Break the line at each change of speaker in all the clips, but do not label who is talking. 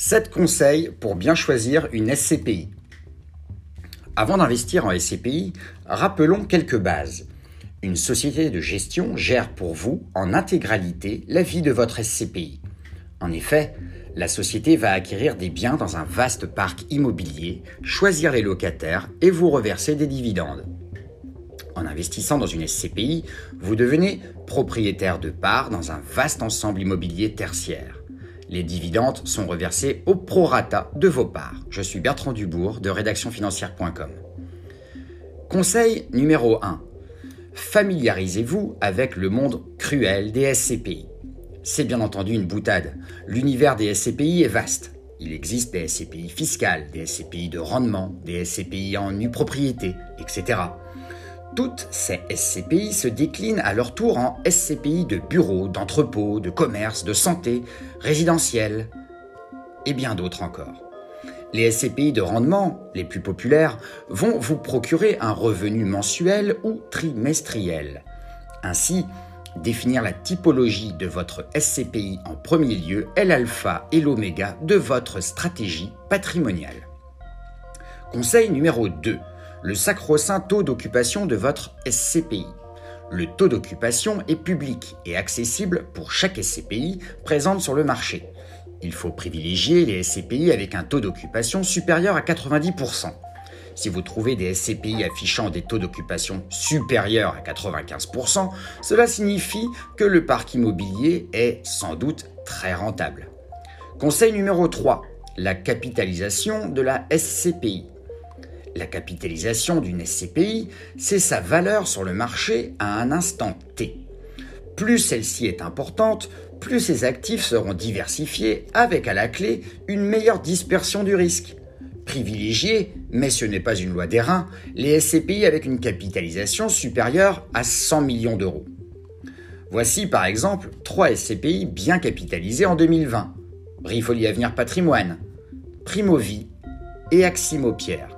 7 conseils pour bien choisir une SCPI. Avant d'investir en SCPI, rappelons quelques bases. Une société de gestion gère pour vous en intégralité la vie de votre SCPI. En effet, la société va acquérir des biens dans un vaste parc immobilier, choisir les locataires et vous reverser des dividendes. En investissant dans une SCPI, vous devenez propriétaire de parts dans un vaste ensemble immobilier tertiaire. Les dividendes sont reversés au prorata de vos parts. Je suis Bertrand Dubourg de rédactionfinancière.com. Conseil numéro 1. Familiarisez-vous avec le monde cruel des SCPI. C'est bien entendu une boutade. L'univers des SCPI est vaste. Il existe des SCPI fiscales, des SCPI de rendement, des SCPI en nue propriété, etc. Toutes ces SCPI se déclinent à leur tour en SCPI de bureaux, d'entrepôts, de commerce, de santé, résidentiels et bien d'autres encore. Les SCPI de rendement, les plus populaires, vont vous procurer un revenu mensuel ou trimestriel. Ainsi, définir la typologie de votre SCPI en premier lieu est l'alpha et l'oméga de votre stratégie patrimoniale. Conseil numéro 2 le sacro-saint taux d'occupation de votre SCPI. Le taux d'occupation est public et accessible pour chaque SCPI présente sur le marché. Il faut privilégier les SCPI avec un taux d'occupation supérieur à 90%. Si vous trouvez des SCPI affichant des taux d'occupation supérieurs à 95%, cela signifie que le parc immobilier est sans doute très rentable. Conseil numéro 3. La capitalisation de la SCPI. La capitalisation d'une SCPI, c'est sa valeur sur le marché à un instant T. Plus celle-ci est importante, plus ses actifs seront diversifiés avec à la clé une meilleure dispersion du risque. Privilégier, mais ce n'est pas une loi des reins, les SCPI avec une capitalisation supérieure à 100 millions d'euros. Voici par exemple trois SCPI bien capitalisés en 2020. Brifolie Avenir Patrimoine, Primovie et Aximo Pierre.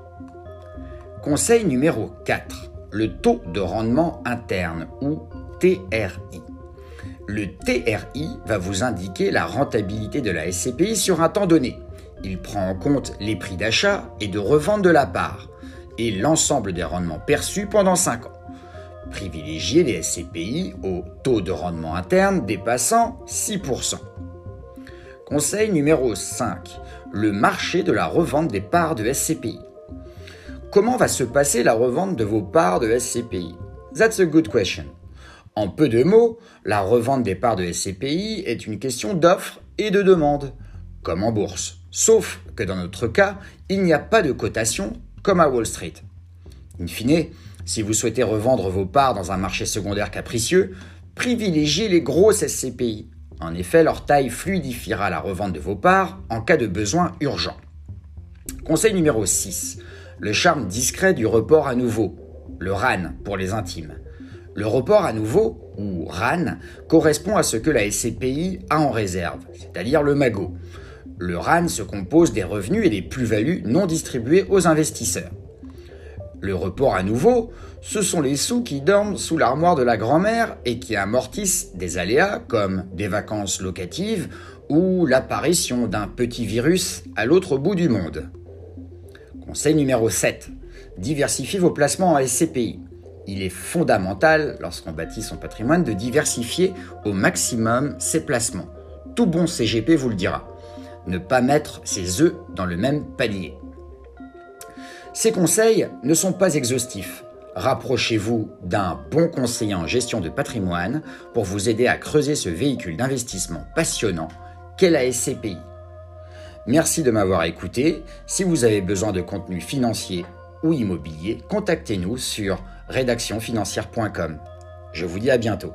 Conseil numéro 4. Le taux de rendement interne ou TRI. Le TRI va vous indiquer la rentabilité de la SCPI sur un temps donné. Il prend en compte les prix d'achat et de revente de la part et l'ensemble des rendements perçus pendant 5 ans. Privilégiez les SCPI au taux de rendement interne dépassant 6%. Conseil numéro 5. Le marché de la revente des parts de SCPI. Comment va se passer la revente de vos parts de SCPI That's a good question. En peu de mots, la revente des parts de SCPI est une question d'offre et de demande, comme en bourse. Sauf que dans notre cas, il n'y a pas de cotation comme à Wall Street. In fine, si vous souhaitez revendre vos parts dans un marché secondaire capricieux, privilégiez les grosses SCPI. En effet, leur taille fluidifiera la revente de vos parts en cas de besoin urgent. Conseil numéro 6 le charme discret du report à nouveau, le RAN pour les intimes. Le report à nouveau, ou RAN, correspond à ce que la SCPI a en réserve, c'est-à-dire le MAGO. Le RAN se compose des revenus et des plus-values non distribués aux investisseurs. Le report à nouveau, ce sont les sous qui dorment sous l'armoire de la grand-mère et qui amortissent des aléas comme des vacances locatives ou l'apparition d'un petit virus à l'autre bout du monde. Conseil numéro 7. Diversifiez vos placements en SCPI. Il est fondamental, lorsqu'on bâtit son patrimoine, de diversifier au maximum ses placements. Tout bon CGP vous le dira. Ne pas mettre ses œufs dans le même panier. Ces conseils ne sont pas exhaustifs. Rapprochez-vous d'un bon conseiller en gestion de patrimoine pour vous aider à creuser ce véhicule d'investissement passionnant qu'est la SCPI. Merci de m'avoir écouté. Si vous avez besoin de contenu financier ou immobilier, contactez-nous sur rédactionfinancière.com. Je vous dis à bientôt.